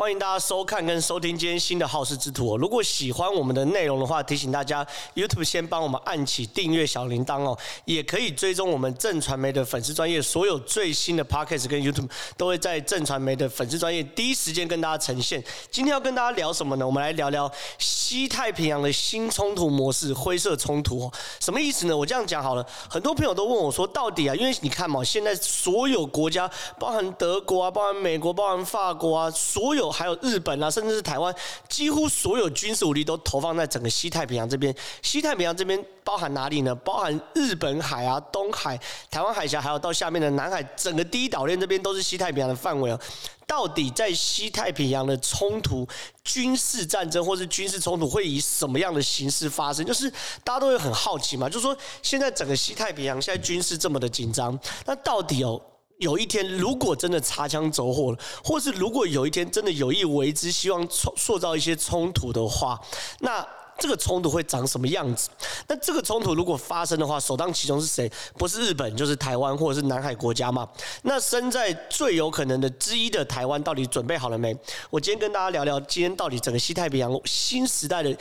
欢迎大家收看跟收听今天新的好事之徒哦。如果喜欢我们的内容的话，提醒大家 YouTube 先帮我们按起订阅小铃铛哦，也可以追踪我们正传媒的粉丝专业，所有最新的 Podcast 跟 YouTube 都会在正传媒的粉丝专业第一时间跟大家呈现。今天要跟大家聊什么呢？我们来聊聊西太平洋的新冲突模式——灰色冲突哦。什么意思呢？我这样讲好了，很多朋友都问我说，到底啊，因为你看嘛，现在所有国家，包含德国啊，包含美国，包含法国啊，所有。还有日本啊，甚至是台湾，几乎所有军事武力都投放在整个西太平洋这边。西太平洋这边包含哪里呢？包含日本海啊、东海、台湾海峡，还有到下面的南海，整个第一岛链这边都是西太平洋的范围啊。到底在西太平洋的冲突、军事战争或是军事冲突会以什么样的形式发生？就是大家都会很好奇嘛，就是说现在整个西太平洋现在军事这么的紧张，那到底哦？有一天，如果真的擦枪走火了，或是如果有一天真的有意为之，希望塑造一些冲突的话，那。这个冲突会长什么样子？那这个冲突如果发生的话，首当其冲是谁？不是日本，就是台湾或者是南海国家嘛。那身在最有可能的之一的台湾，到底准备好了没？我今天跟大家聊聊，今天到底整个西太平洋新时代的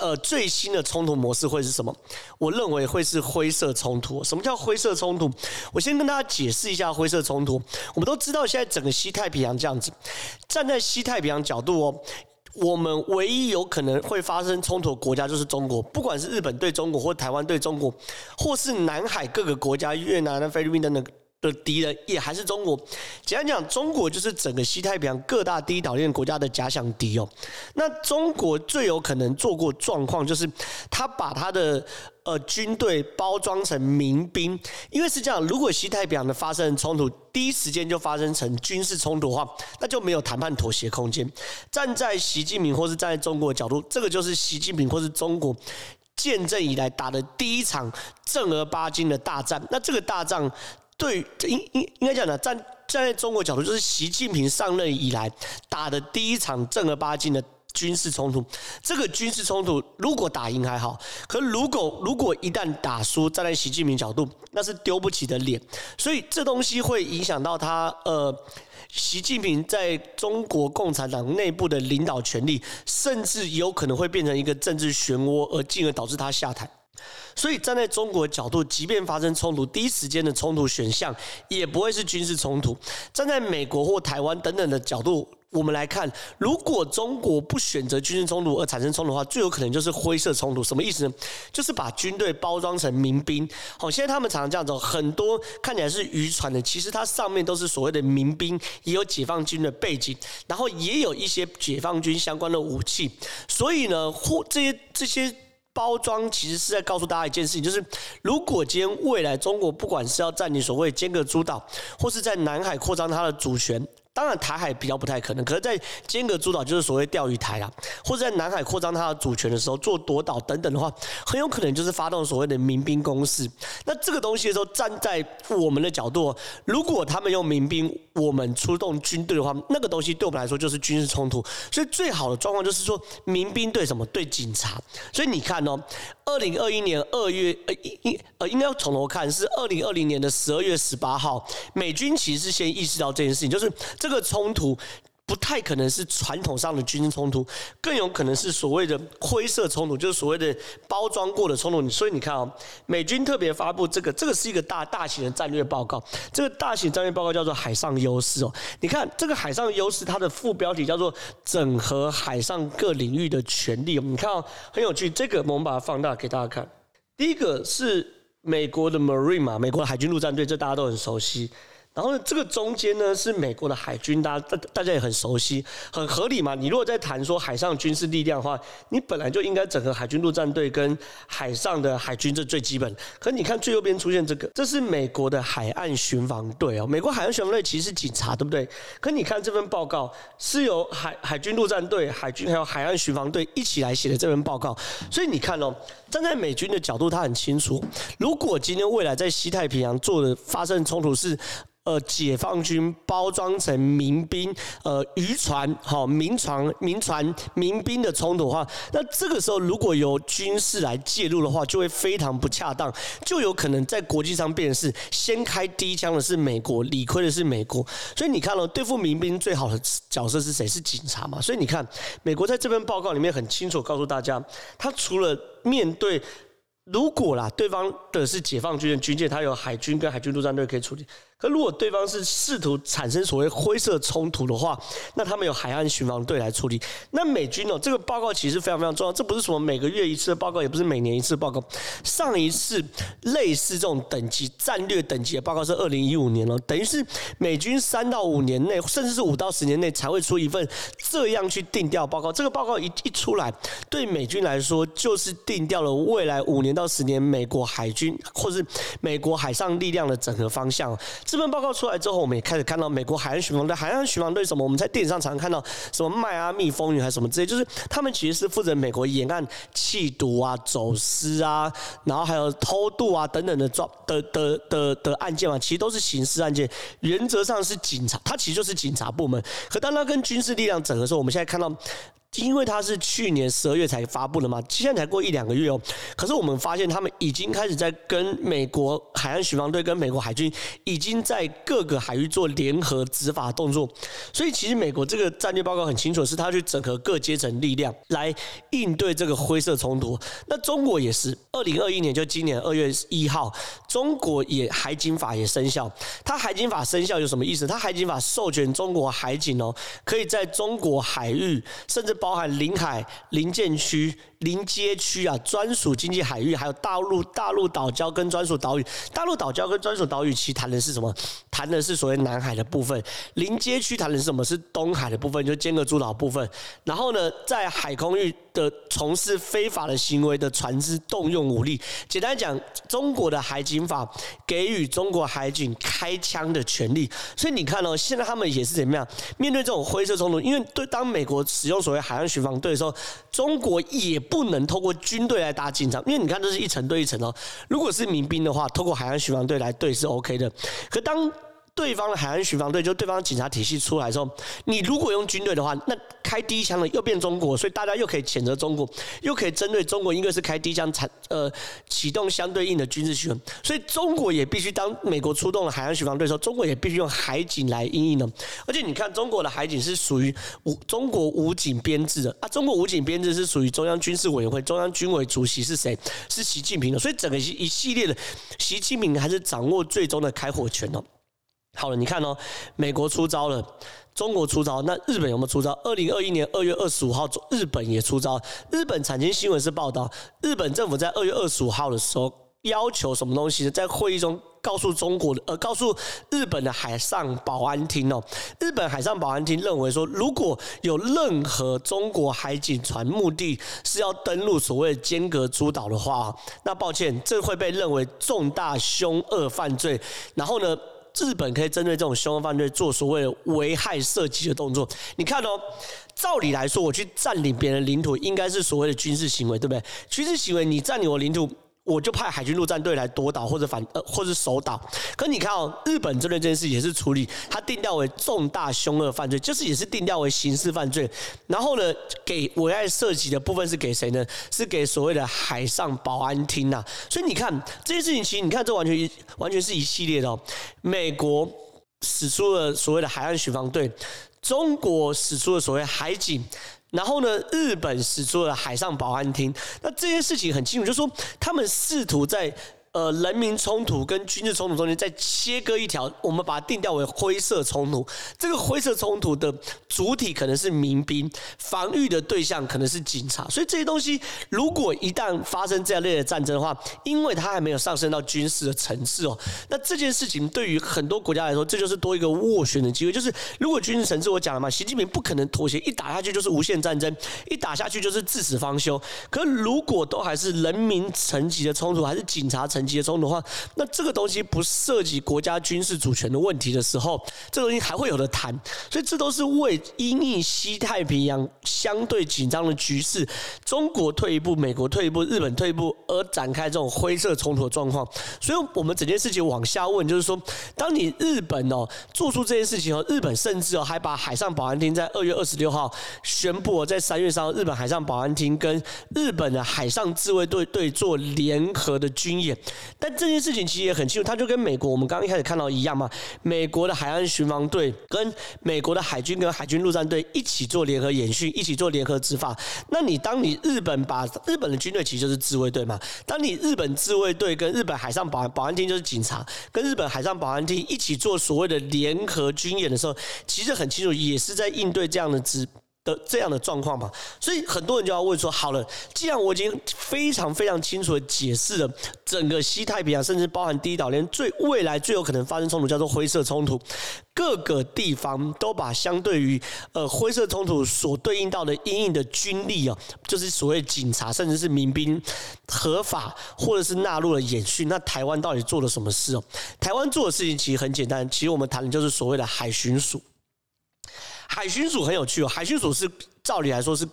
呃最新的冲突模式会是什么？我认为会是灰色冲突。什么叫灰色冲突？我先跟大家解释一下灰色冲突。我们都知道，现在整个西太平洋这样子，站在西太平洋角度哦。我们唯一有可能会发生冲突的国家就是中国，不管是日本对中国，或台湾对中国，或是南海各个国家，越南、菲律宾等等的敌人，也还是中国。简单讲，中国就是整个西太平洋各大第一岛链国家的假想敌哦。那中国最有可能做过状况，就是他把他的。呃，军队包装成民兵，因为是这样，如果西太平洋的发生冲突，第一时间就发生成军事冲突的话，那就没有谈判妥协空间。站在习近平或是站在中国的角度，这个就是习近平或是中国建政以来打的第一场正儿八经的大战。那这个大战对应应应该讲的，站站在中国角度，就是习近平上任以来打的第一场正儿八经的。军事冲突，这个军事冲突如果打赢还好，可如果如果一旦打输，站在习近平角度，那是丢不起的脸，所以这东西会影响到他呃，习近平在中国共产党内部的领导权力，甚至有可能会变成一个政治漩涡，而进而导致他下台。所以站在中国角度，即便发生冲突，第一时间的冲突选项也不会是军事冲突。站在美国或台湾等等的角度。我们来看，如果中国不选择军事冲突而产生冲突的话，最有可能就是灰色冲突。什么意思呢？就是把军队包装成民兵。好，现在他们常常这样走，很多看起来是渔船的，其实它上面都是所谓的民兵，也有解放军的背景，然后也有一些解放军相关的武器。所以呢，或这些这些包装其实是在告诉大家一件事情，就是如果今天未来中国不管是要占领所谓尖阁诸岛，或是在南海扩张它的主权。当然，台海比较不太可能，可是，在尖阁诸岛就是所谓钓鱼台啊，或者在南海扩张它的主权的时候做夺岛等等的话，很有可能就是发动所谓的民兵攻势。那这个东西的时候，站在我们的角度，如果他们用民兵，我们出动军队的话，那个东西对我们来说就是军事冲突。所以，最好的状况就是说，民兵对什么？对警察。所以你看哦，二零二一年二月，呃，应应呃，应该要从头看，是二零二零年的十二月十八号，美军其实先意识到这件事情，就是。这个冲突不太可能是传统上的军事冲突，更有可能是所谓的灰色冲突，就是所谓的包装过的冲突。所以你看啊、哦，美军特别发布这个，这个是一个大大型的战略报告。这个大型战略报告叫做“海上优势”哦。你看这个“海上优势”，它的副标题叫做“整合海上各领域的权力”。你看、哦，很有趣。这个我们把它放大给大家看。第一个是美国的 Marine 嘛，美国海军陆战队，这大家都很熟悉。然后呢，这个中间呢是美国的海军，大家大大家也很熟悉，很合理嘛。你如果在谈说海上军事力量的话，你本来就应该整合海军陆战队跟海上的海军，这最基本。可你看最右边出现这个，这是美国的海岸巡防队哦。美国海岸巡防队其实是警察，对不对？可你看这份报告是由海海军陆战队、海军还有海岸巡防队一起来写的这份报告。所以你看哦，站在美军的角度，他很清楚，如果今天未来在西太平洋做的发生冲突是。呃解放军包装成民兵，呃渔船、好民船、民船、民兵的冲突的话，那这个时候如果由军事来介入的话，就会非常不恰当，就有可能在国际上变成是先开第一枪的是美国，理亏的是美国。所以你看了、对付民兵最好的角色是谁？是警察嘛？所以你看，美国在这份报告里面很清楚告诉大家，他除了面对。如果啦，对方的是解放军的军舰，他有海军跟海军陆战队可以处理。可如果对方是试图产生所谓灰色冲突的话，那他们有海岸巡防队来处理。那美军哦，这个报告其实非常非常重要，这不是什么每个月一次的报告，也不是每年一次的报告。上一次类似这种等级战略等级的报告是二零一五年了，等于是美军三到五年内，甚至是五到十年内才会出一份这样去定调报告。这个报告一一出来，对美军来说就是定调了未来五年到十年美国海军或是美国海上力量的整合方向。这份报告出来之后，我们也开始看到美国海岸巡防队。海岸巡防队什么？我们在电影上常常看到什么迈阿密风云还是什么之类，就是他们其实是负责美国沿岸缉毒啊、走私啊，然后还有偷渡啊等等的状的的的的案件嘛，其实都是刑事案件。原则上是警察，他其实就是警察部门。可当他跟军事力量整合的时候，我们现在看到。因为它是去年十二月才发布的嘛，现在才过一两个月哦。可是我们发现他们已经开始在跟美国海岸巡防队、跟美国海军已经在各个海域做联合执法动作。所以其实美国这个战略报告很清楚，是他去整合各阶层力量来应对这个灰色冲突。那中国也是，二零二一年就今年二月一号，中国也海警法也生效。它海警法生效有什么意思？它海警法授权中国海警哦，可以在中国海域甚至包含临海、临建区、临街区啊，专属经济海域，还有大陆大陆岛礁跟专属岛屿。大陆岛礁跟专属岛屿，其实谈的是什么？谈的是所谓南海的部分。临街区谈的是什么？是东海的部分，就尖阁诸岛部分。然后呢，在海空域的从事非法的行为的船只动用武力。简单讲，中国的海警法给予中国海警开枪的权利。所以你看哦，现在他们也是怎么样面对这种灰色冲突？因为对当美国使用所谓海海岸巡防队的时候，中国也不能透过军队来打紧张，因为你看这是一层对一层哦。如果是民兵的话，透过海岸巡防队来对是 OK 的。可当对方的海岸巡防队，就对方的警察体系出来之后，你如果用军队的话，那开第一枪的又变中国，所以大家又可以谴责中国，又可以针对中国，因为是开第一枪才呃启动相对应的军事行动，所以中国也必须当美国出动了海岸巡防队的时候，中国也必须用海警来因应呢。而且你看，中国的海警是属于武中国武警编制的啊，中国武警编制是属于中央军事委员会，中央军委主席是谁？是习近平的，所以整个一系列的习近平还是掌握最终的开火权哦。好了，你看哦，美国出招了，中国出招，那日本有没有出招？二零二一年二月二十五号，日本也出招。日本产经新闻是报道，日本政府在二月二十五号的时候要求什么东西呢？在会议中告诉中国的，呃，告诉日本的海上保安厅哦，日本海上保安厅认为说，如果有任何中国海警船目的是要登陆所谓的尖阁诸岛的话，那抱歉，这会被认为重大凶恶犯罪。然后呢，日本可以针对这种凶恶犯罪做所谓的危害射击的动作。你看哦，照理来说，我去占领别人领土，应该是所谓的军事行为，对不对？军事行为，你占领我领土。我就派海军陆战队来夺岛或者反呃或者守岛，可你看哦，日本针对这件事也是处理，它定调为重大凶恶犯罪，就是也是定调为刑事犯罪。然后呢，给危害射击的部分是给谁呢？是给所谓的海上保安厅呐。所以你看这件事情，其实你看这完全一完全是一系列的哦。美国使出了所谓的海岸巡防队，中国使出了所谓海警。然后呢，日本使出了海上保安厅，那这些事情很清楚，就是说他们试图在。呃，人民冲突跟军事冲突中间再切割一条，我们把它定调为灰色冲突。这个灰色冲突的主体可能是民兵，防御的对象可能是警察。所以这些东西，如果一旦发生这样类的战争的话，因为它还没有上升到军事的层次哦，那这件事情对于很多国家来说，这就是多一个斡旋的机会。就是如果军事层次我讲了嘛，习近平不可能妥协，一打下去就是无限战争，一打下去就是至死方休。可如果都还是人民层级的冲突，还是警察层。层级的话，那这个东西不涉及国家军事主权的问题的时候，这个东西还会有的谈。所以这都是为因应西太平洋相对紧张的局势，中国退一步，美国退一步，日本退一步而展开这种灰色冲突的状况。所以，我们整件事情往下问，就是说，当你日本哦做出这件事情哦，日本甚至哦还把海上保安厅在二月二十六号宣布，在三月三号，日本海上保安厅跟日本的海上自卫队队做联合的军演。但这件事情其实也很清楚，它就跟美国我们刚刚一开始看到一样嘛，美国的海岸巡防队跟美国的海军跟海军陆战队一起做联合演训，一起做联合执法。那你当你日本把日本的军队其实就是自卫队嘛，当你日本自卫队跟日本海上保安保安厅就是警察，跟日本海上保安厅一起做所谓的联合军演的时候，其实很清楚，也是在应对这样的执的这样的状况嘛。所以很多人就要问说：好了，既然我已经非常非常清楚的解释了整个西太平洋，甚至包含第一岛链最未来最有可能发生冲突叫做灰色冲突，各个地方都把相对于呃灰色冲突所对应到的因应的军力啊，就是所谓警察甚至是民兵合法或者是纳入了演训。那台湾到底做了什么事哦？台湾做的事情其实很简单，其实我们谈的就是所谓的海巡署。海巡署很有趣哦，海巡署是照理来说是。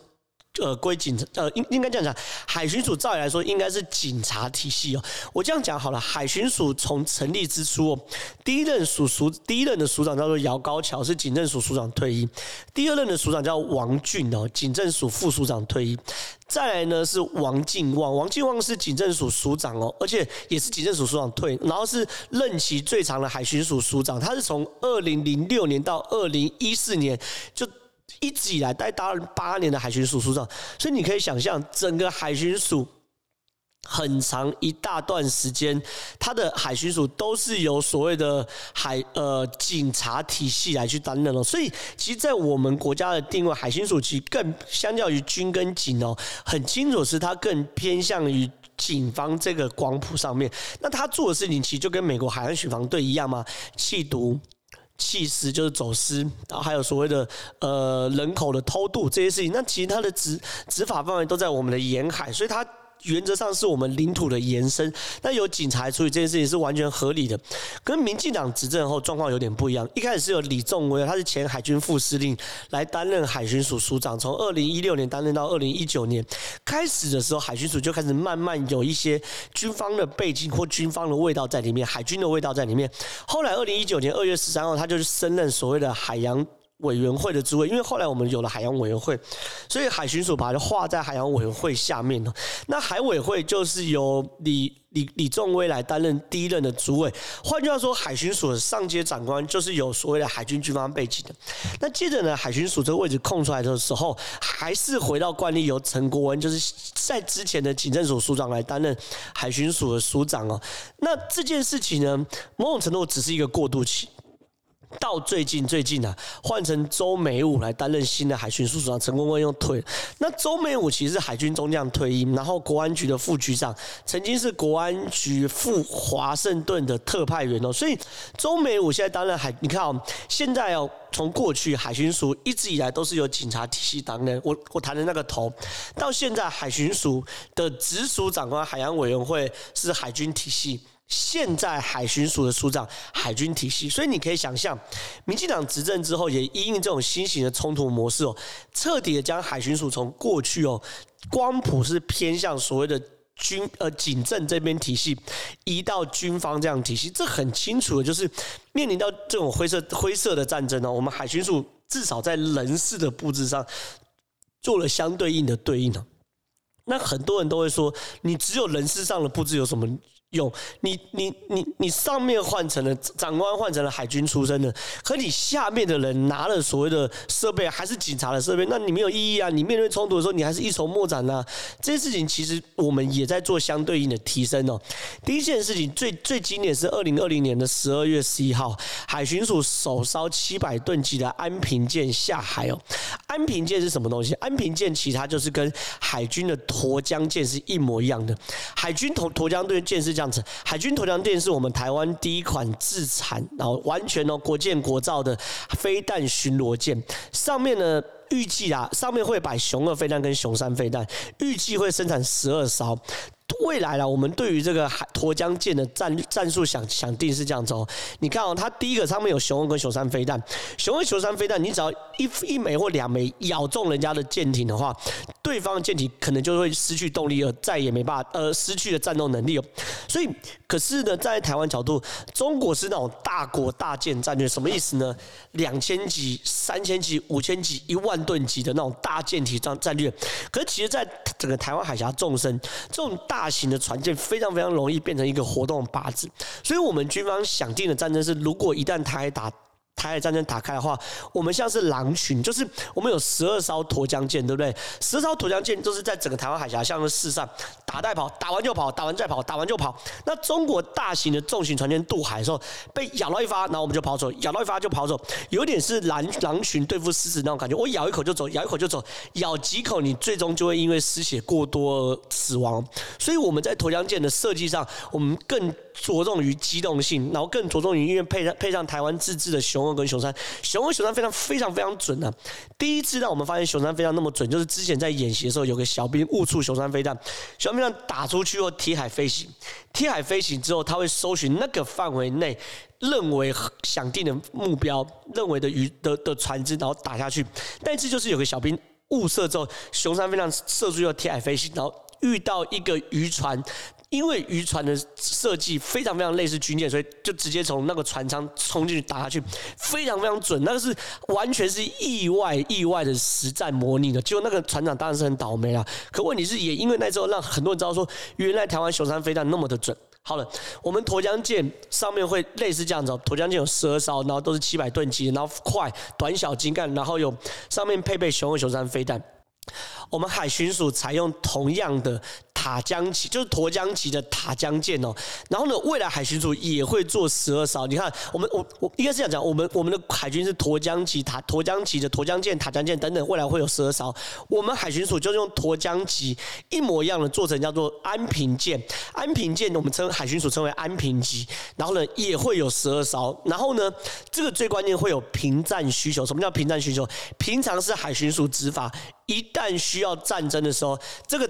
呃，归警察呃，应应该这样讲，海巡署照理来说应该是警察体系哦。我这样讲好了，海巡署从成立之初，第一任署署第一任的署长叫做姚高桥，是警政署署长退役；第二任的署长叫王俊哦，警政署副署长退役。再来呢是王敬旺，王敬旺是警政署署长哦，而且也是警政署署长退，然后是任期最长的海巡署署长，他是从二零零六年到二零一四年就。一直以来待达了八年的海巡署署长，所以你可以想象，整个海巡署很长一大段时间，他的海巡署都是由所谓的海呃警察体系来去担任哦。所以，其实，在我们国家的定位，海巡署其实更相较于军跟警哦，很清楚是它更偏向于警方这个光谱上面。那他做的事情，其实就跟美国海岸巡防队一样吗？缉毒。弃私就是走私，然后还有所谓的呃人口的偷渡这些事情，那其实它的执执法范围都在我们的沿海，所以它。原则上是我们领土的延伸，那由警察处理这件事情是完全合理的。跟民进党执政后状况有点不一样，一开始是由李仲威，他是前海军副司令来担任海巡署署长，从二零一六年担任到二零一九年。开始的时候，海巡署就开始慢慢有一些军方的背景或军方的味道在里面，海军的味道在里面。后来二零一九年二月十三号，他就是升任所谓的海洋。委员会的职位，因为后来我们有了海洋委员会，所以海巡署把它划在海洋委员会下面了。那海委会就是由李李李仲威来担任第一任的主委。换句话说，海巡署的上阶长官就是有所谓的海军军方背景的。那接着呢，海巡署这个位置空出来的时候，还是回到惯例，由陈国文就是在之前的警政署署长来担任海巡署的署长哦。那这件事情呢，某种程度只是一个过渡期。到最近最近啊，换成周美武来担任新的海巡署署长，陈公温又退。那周美武其实是海军中将退役，然后国安局的副局长，曾经是国安局赴华盛顿的特派员哦。所以周美武现在担任海，你看哦，现在哦，从过去海巡署一直以来都是由警察体系担任，我我谈的那个头，到现在海巡署的直属长官海洋委员会是海军体系。现在海巡署的署长，海军体系，所以你可以想象，民进党执政之后，也因应这种新型的冲突模式哦，彻底的将海巡署从过去哦，光谱是偏向所谓的军呃警政这边体系，移到军方这样体系，这很清楚的就是面临到这种灰色灰色的战争哦，我们海巡署至少在人事的布置上做了相对应的对应哦，那很多人都会说，你只有人事上的布置有什么？有你，你，你，你上面换成了长官，换成了海军出身的，可你下面的人拿了所谓的设备，还是警察的设备，那你没有意义啊！你面对冲突的时候，你还是一筹莫展呐。这些事情其实我们也在做相对应的提升哦。第一件事情最最经典是二零二零年的十二月十一号，海巡署首艘七百吨级的安平舰下海哦。安平舰是什么东西？安平舰其实它就是跟海军的沱江舰是一模一样的。海军沱沱江队舰是。这样子，海军沱江舰是我们台湾第一款自产，然后完全哦国建国造的飞弹巡逻舰。上面呢，预计啊，上面会摆熊二飞弹跟熊三飞弹，预计会生产十二艘。未来啦，我们对于这个海沱江舰的战战术想想定是这样子哦。你看哦，它第一个上面有雄二跟雄三飞弹，雄二雄三飞弹，你只要一一枚或两枚咬中人家的舰艇的话，对方的舰艇可能就会失去动力，而再也没办法呃失去了战斗能力哦。所以，可是呢，在台湾角度，中国是那种大国大舰战略，什么意思呢？两千级、三千级、五千级、一万吨级的那种大舰体战战略。可是，其实，在整个台湾海峡纵深，这种大型的船舰非常非常容易变成一个活动靶子。所以我们军方想定的战争是，如果一旦台打。台海战争打开的话，我们像是狼群，就是我们有十二艘沱江舰，对不对？十二艘沱江舰都是在整个台湾海峡，像是四上打带跑，打完就跑，打完再跑，打完就跑。那中国大型的重型船舰渡海的时候，被咬到一发，然后我们就跑走；咬到一发就跑走，有点是狼狼群对付狮子那种感觉。我咬一口就走，咬一口就走，咬几口你最终就会因为失血过多而死亡。所以我们在沱江舰的设计上，我们更着重于机动性，然后更着重于因为配上配上台湾自制的雄二跟雄三，雄二雄三非常非常非常准啊！第一次让我们发现雄三非常那么准，就是之前在演习的时候，有个小兵误触雄三飞弹，雄三飞弹打出去后贴海飞行，贴海飞行之后，他会搜寻那个范围内认为想定的目标，认为的鱼的的船只，然后打下去。但是就是有个小兵误射之后，雄三飞弹射出去后贴海飞行，然后遇到一个渔船。因为渔船的设计非常非常类似军舰，所以就直接从那个船舱冲进去打下去，非常非常准。那个是完全是意外意外的实战模拟的。结果那个船长当然是很倒霉啊。可问题是，也因为那时候让很多人知道说，原来台湾雄三飞弹那么的准。好了，我们沱江舰上面会类似这样子，沱江舰有十二艘，然后都是七百吨级，然后快、短小、精干，然后有上面配备雄二、雄三飞弹。我们海巡署采用同样的。塔江级就是沱江级的塔江舰哦，然后呢，未来海巡署也会做十二艘。你看，我们我我应该是这样讲，我们我们的海军是沱江级塔沱江级的沱江舰、塔江舰等等，未来会有十二艘。我们海巡署就是用沱江级一模一样的做成叫做安平舰，安平舰我们称海巡署称为安平级，然后呢也会有十二艘。然后呢，这个最关键会有平战需求。什么叫平战需求？平常是海巡署执法，一旦需需要战争的时候，这个。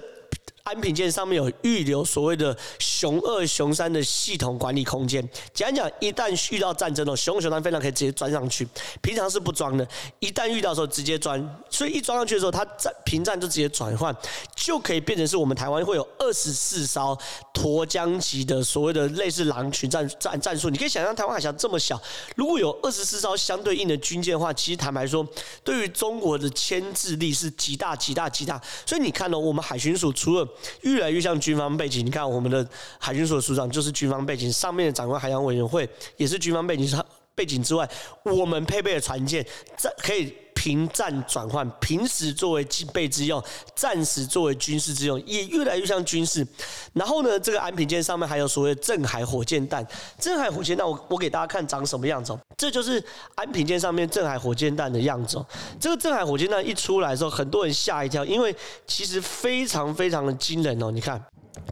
安平舰上面有预留所谓的熊二、熊三的系统管理空间。简单讲，一旦遇到战争哦，“熊二、熊三飞常可以直接钻上去，平常是不装的。一旦遇到的时候，直接钻。所以一装上去的时候，它战平战就直接转换，就可以变成是我们台湾会有二十四艘沱江级的所谓的类似狼群战战战术。你可以想象台湾海峡这么小，如果有二十四艘相对应的军舰的话，其实坦白说，对于中国的牵制力是极大极大极大。所以你看到我们海巡署除了越来越像军方背景，你看我们的海军所署长就是军方背景，上面的长官海洋委员会也是军方背景，背景之外，我们配备的船舰在可以。平战转换，平时作为警备之用，战时作为军事之用，也越来越像军事。然后呢，这个安平舰上面还有所谓镇海火箭弹。镇海火箭弹，我我给大家看长什么样子哦。这就是安平舰上面镇海火箭弹的样子哦。这个镇海火箭弹一出来的时候，很多人吓一跳，因为其实非常非常的惊人哦。你看。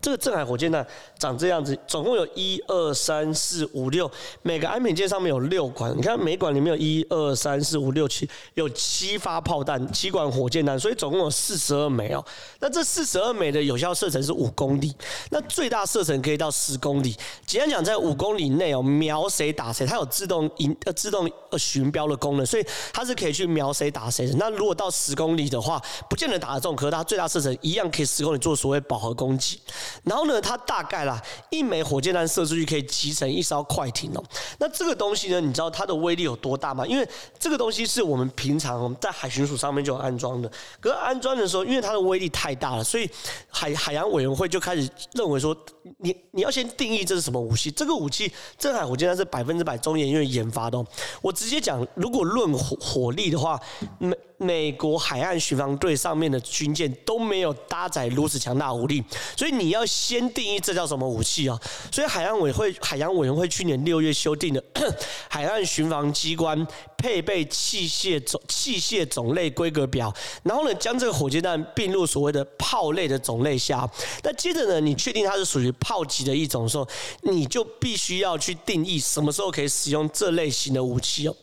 这个镇海火箭弹长这样子，总共有一二三四五六，每个安平舰上面有六管。你看每管里面有一二三四五六七，有七发炮弹，七管火箭弹，所以总共有四十二枚哦。那这四十二枚的有效射程是五公里，那最大射程可以到十公里。简单讲，在五公里内哦，瞄谁打谁，它有自动引呃自动呃寻标的功能，所以它是可以去瞄谁打谁的。那如果到十公里的话，不见得打得中，可是它最大射程一样可以十公里做所谓饱和攻击。然后呢，它大概啦，一枚火箭弹射出去可以集成一艘快艇哦。那这个东西呢，你知道它的威力有多大吗？因为这个东西是我们平常在海巡署上面就有安装的。可是安装的时候，因为它的威力太大了，所以海海洋委员会就开始认为说，你你要先定义这是什么武器。这个武器，镇海火箭弹是百分之百中研院研发的哦。我直接讲，如果论火火力的话，美美国海岸巡防队上面的军舰都没有搭载如此强大武力，所以你要。先定义这叫什么武器啊？所以海洋委会海洋委员会去年六月修订的《海岸巡防机关配备器械种器械种类规格表》，然后呢，将这个火箭弹并入所谓的炮类的种类下。那接着呢，你确定它是属于炮级的一种的时候，你就必须要去定义什么时候可以使用这类型的武器哦。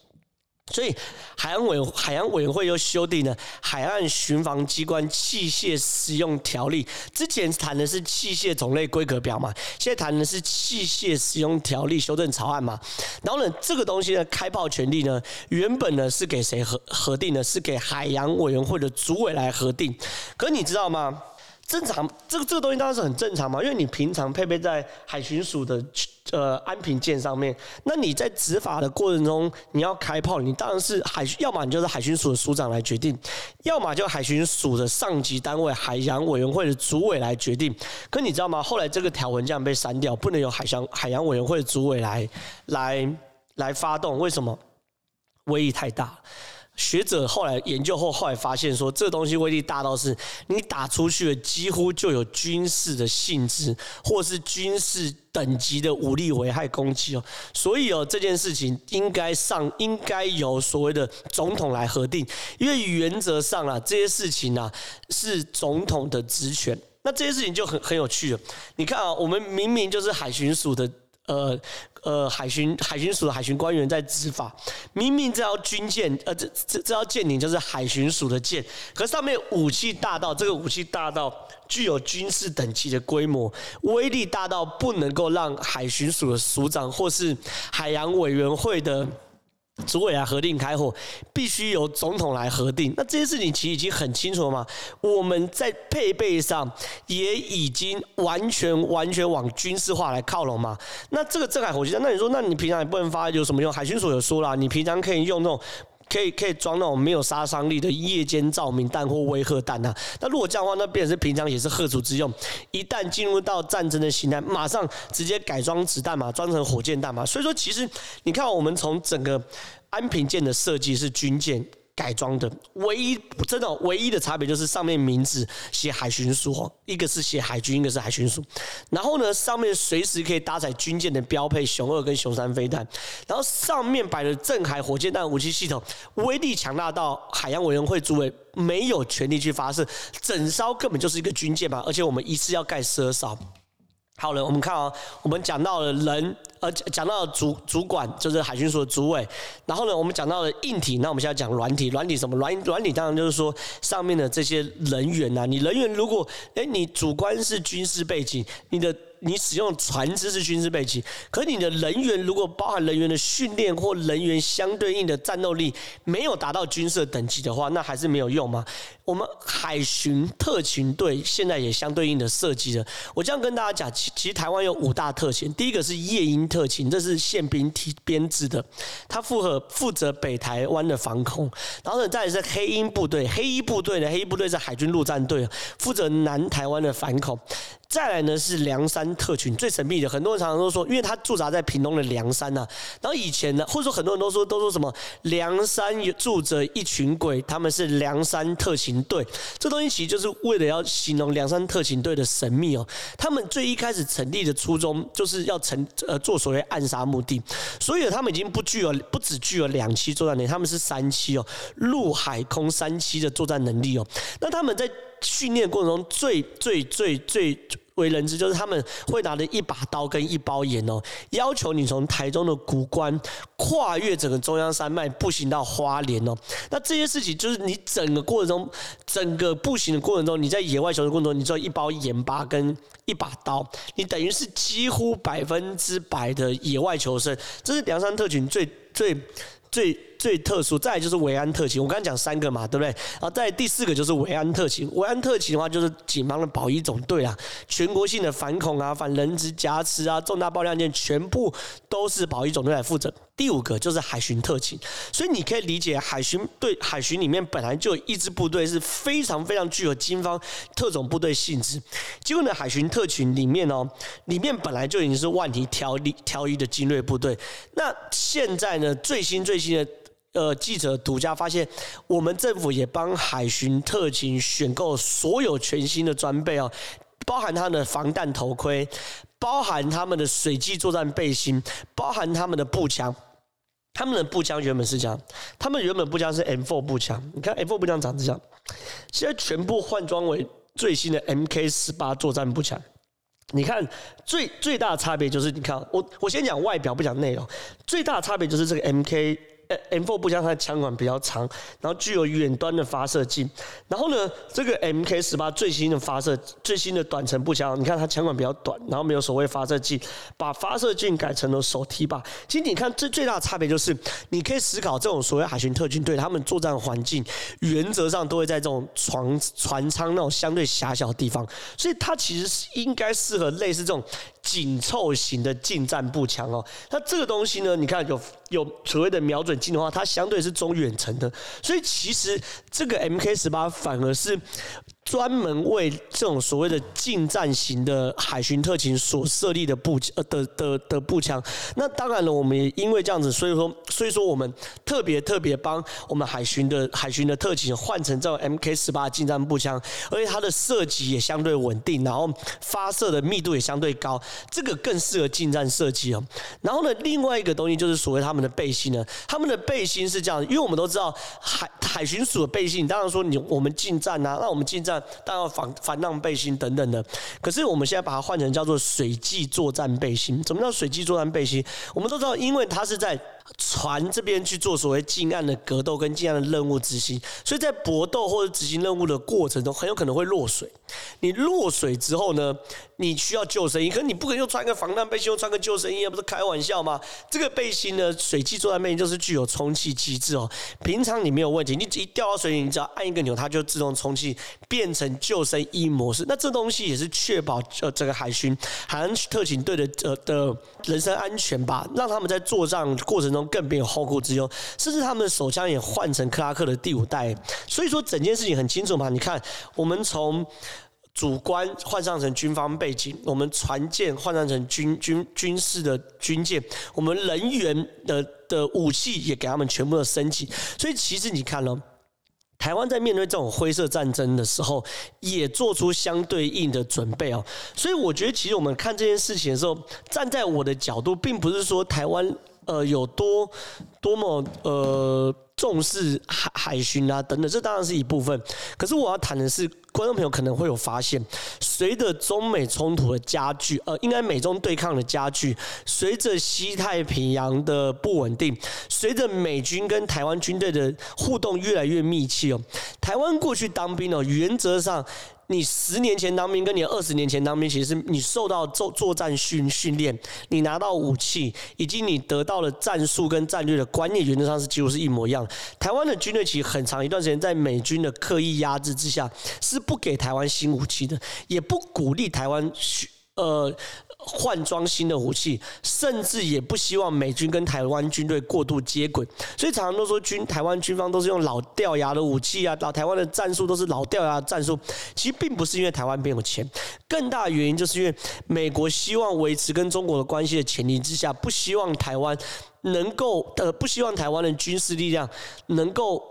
所以海洋委海洋委员会又修订了《海岸巡防机关器械使用条例》。之前谈的是器械种类规格表嘛，现在谈的是器械使用条例修正草案嘛。然后呢，这个东西的开炮权利呢，原本呢是给谁核核定的？是给海洋委员会的主委来核定。可你知道吗？正常，这个这个东西当然是很正常嘛，因为你平常配备在海巡署的呃安平舰上面，那你在执法的过程中，你要开炮，你当然是海，要么你就是海巡署的署长来决定，要么就海巡署的上级单位海洋委员会的主委来决定。可你知道吗？后来这个条文这样被删掉，不能由海洋海洋委员会的主委来来来发动，为什么？威力太大。学者后来研究后，后来发现说，这东西威力大到是你打出去的几乎就有军事的性质，或是军事等级的武力危害攻击哦。所以哦，这件事情应该上应该由所谓的总统来核定，因为原则上啊，这些事情啊是总统的职权。那这些事情就很很有趣了。你看啊，我们明明就是海巡署的。呃呃，海巡海巡署的海巡官员在执法，明明这条军舰，呃，这这这条舰艇就是海巡署的舰，可上面武器大到这个武器大到具有军事等级的规模，威力大到不能够让海巡署的署长或是海洋委员会的。主委来核定开火，必须由总统来核定。那这些事情其实已经很清楚了嘛？我们在配备上也已经完全完全往军事化来靠拢嘛？那这个镇海火箭弹，那你说，那你平常也不能发，有什么用？海军署有说了，你平常可以用那种。可以可以装那种没有杀伤力的夜间照明弹或威吓弹啊。那如果这样的话，那变成是平常也是吓阻之用。一旦进入到战争的形态，马上直接改装子弹嘛，装成火箭弹嘛。所以说，其实你看，我们从整个安平舰的设计是军舰。改装的唯一真的唯一的差别就是上面名字写海巡署，一个是写海军，一个是海巡署。然后呢，上面随时可以搭载军舰的标配熊二跟熊三飞弹。然后上面摆的镇海火箭弹武器系统，威力强大到海洋委员会主委没有权利去发射，整艘根本就是一个军舰嘛。而且我们一次要盖十二艘。好了，我们看啊，我们讲到了人，呃，讲到主主管就是海军署的主委，然后呢，我们讲到了硬体，那我们现在讲软体，软体什么？软软体当然就是说上面的这些人员呐、你人员如果，诶，你主观是军事背景，你的。你使用船只是军事背景，可你的人员如果包含人员的训练或人员相对应的战斗力没有达到军事等级的话，那还是没有用吗？我们海巡特勤队现在也相对应的设计了。我这样跟大家讲，其其实台湾有五大特勤，第一个是夜鹰特勤，这是宪兵提编制的，它负责负责北台湾的防空。然后呢，再是黑鹰部队，黑鹰部队呢，黑鹰部队是海军陆战队，负责南台湾的反恐。再来呢是梁山特群，最神秘的，很多人常常都说，因为他驻扎在屏东的梁山呐、啊。然后以前呢，或者说很多人都说，都说什么梁山住着一群鬼，他们是梁山特勤队。这东西其实就是为了要形容梁山特勤队的神秘哦。他们最一开始成立的初衷就是要成呃做所谓暗杀目的，所以他们已经不具有不只具有两栖作战能力，他们是三栖哦，陆海空三栖的作战能力哦。那他们在训练过程中最最最最为人知，就是他们会拿着一把刀跟一包盐哦，要求你从台中的谷关跨越整个中央山脉步行到花莲哦。那这些事情就是你整个过程中，整个步行的过程中，你在野外求生过程中，你只有一包盐巴跟一把刀，你等于是几乎百分之百的野外求生。这是凉山特警最最。最最特殊，再来就是维安特勤。我刚才讲三个嘛，对不对？然后再来第四个就是维安特勤。维安特勤的话，就是警方的保一总队啊，全国性的反恐啊、反人质挟持啊、重大爆料件，全部都是保一总队来负责。第五个就是海巡特勤。所以你可以理解，海巡队海巡里面本来就有一支部队是非常非常具有军方特种部队性质。结果呢，海巡特勤里面哦，里面本来就已经是万里挑一挑一的精锐部队。那现在呢，最新最新的。呃，记者独家发现，我们政府也帮海巡特勤选购所有全新的装备哦，包含他们的防弹头盔，包含他们的水基作战背心，包含他们的步枪。他们的步枪原本是这样，他们原本步枪是 M4 步枪，你看 M4 步枪长这样，现在全部换装为最新的 MK 十八作战步枪。你看最最大的差别就是，你看我我先讲外表不讲内容，最大的差别就是这个 MK。M4 步枪它的枪管比较长，然后具有远端的发射镜。然后呢，这个 MK 十八最新的发射最新的短程步枪，你看它枪管比较短，然后没有所谓发射镜，把发射镜改成了手提把。其实你看这最大的差别就是，你可以思考这种所谓海巡特勤队他们作战环境，原则上都会在这种船船舱那种相对狭小的地方，所以它其实是应该适合类似这种。紧凑型的近战步枪哦，那这个东西呢，你看有有所谓的瞄准镜的话，它相对是中远程的，所以其实这个 MK 十八反而是。专门为这种所谓的近战型的海巡特勤所设立的步呃的的的步枪，那当然了，我们也因为这样子，所以说所以说我们特别特别帮我们海巡的海巡的特勤换成这种 MK 十八近战步枪，而且它的射击也相对稳定，然后发射的密度也相对高，这个更适合近战射击哦。然后呢，另外一个东西就是所谓他们的背心呢，他们的背心是这样，因为我们都知道海海巡署的背心，当然说你我们近战啊，那我们近战。当然防防浪背心等等的，可是我们现在把它换成叫做水际作战背心。什么叫水际作战背心？我们都知道，因为它是在船这边去做所谓近岸的格斗跟近岸的任务执行，所以在搏斗或者执行任务的过程中，很有可能会落水。你落水之后呢，你需要救生衣，可是你不可能又穿个防弹背心，又穿个救生衣，那不是开玩笑吗？这个背心呢，水汽作战背心就是具有充气机制哦。平常你没有问题，你一掉到水里，你只要按一个钮，它就自动充气，变成救生衣模式。那这东西也是确保呃这个海巡海岸特警队的呃的人身安全吧，让他们在作战过程中。更没有后顾之忧，甚至他们的手枪也换成克拉克的第五代，所以说整件事情很清楚嘛。你看，我们从主观换上成军方背景，我们船舰换上成军军军事的军舰，我们人员的的武器也给他们全部的升级。所以其实你看了，台湾在面对这种灰色战争的时候，也做出相对应的准备哦。所以我觉得，其实我们看这件事情的时候，站在我的角度，并不是说台湾。呃，有多多么呃重视海海巡啊等等，这当然是一部分。可是我要谈的是，观众朋友可能会有发现，随着中美冲突的加剧，呃，应该美中对抗的加剧，随着西太平洋的不稳定，随着美军跟台湾军队的互动越来越密切哦，台湾过去当兵哦，原则上。你十年前当兵，跟你二十年前当兵，其实是你受到作作战训训练，你拿到武器，以及你得到了战术跟战略的观念，原则上是几乎是一模一样。台湾的军队其实很长一段时间在美军的刻意压制之下，是不给台湾新武器的，也不鼓励台湾呃。换装新的武器，甚至也不希望美军跟台湾军队过度接轨，所以常常都说军台湾军方都是用老掉牙的武器啊，老台湾的战术都是老掉牙的战术。其实并不是因为台湾没有钱，更大的原因就是因为美国希望维持跟中国的关系的前提之下，不希望台湾能够呃，不希望台湾的军事力量能够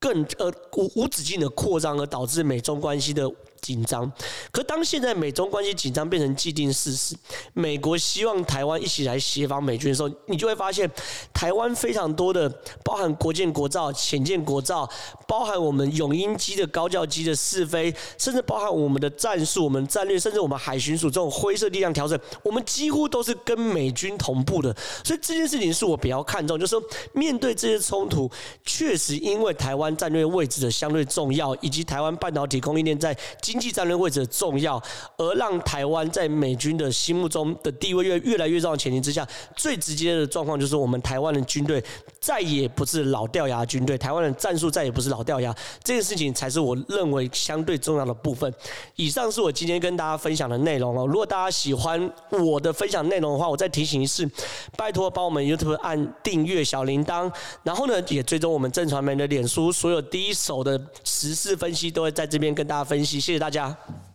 更呃无无止境的扩张，而导致美中关系的。紧张，可当现在美中关系紧张变成既定事实，美国希望台湾一起来协防美军的时候，你就会发现，台湾非常多的包含国舰国造、潜舰国造，包含我们永鹰机的高教机的试飞，甚至包含我们的战术、我们战略，甚至我们海巡署这种灰色力量调整，我们几乎都是跟美军同步的。所以这件事情是我比较看重，就是说面对这些冲突，确实因为台湾战略位置的相对重要，以及台湾半导体供应链在。经济战略位置的重要，而让台湾在美军的心目中的地位越越来越重的前提之下，最直接的状况就是我们台湾的军队再也不是老掉牙军队，台湾的战术再也不是老掉牙，这件事情才是我认为相对重要的部分。以上是我今天跟大家分享的内容哦。如果大家喜欢我的分享内容的话，我再提醒一次，拜托帮我们 YouTube 按订阅小铃铛，然后呢也追踪我们正传媒的脸书，所有第一手的时事分析都会在这边跟大家分析。谢谢。大家。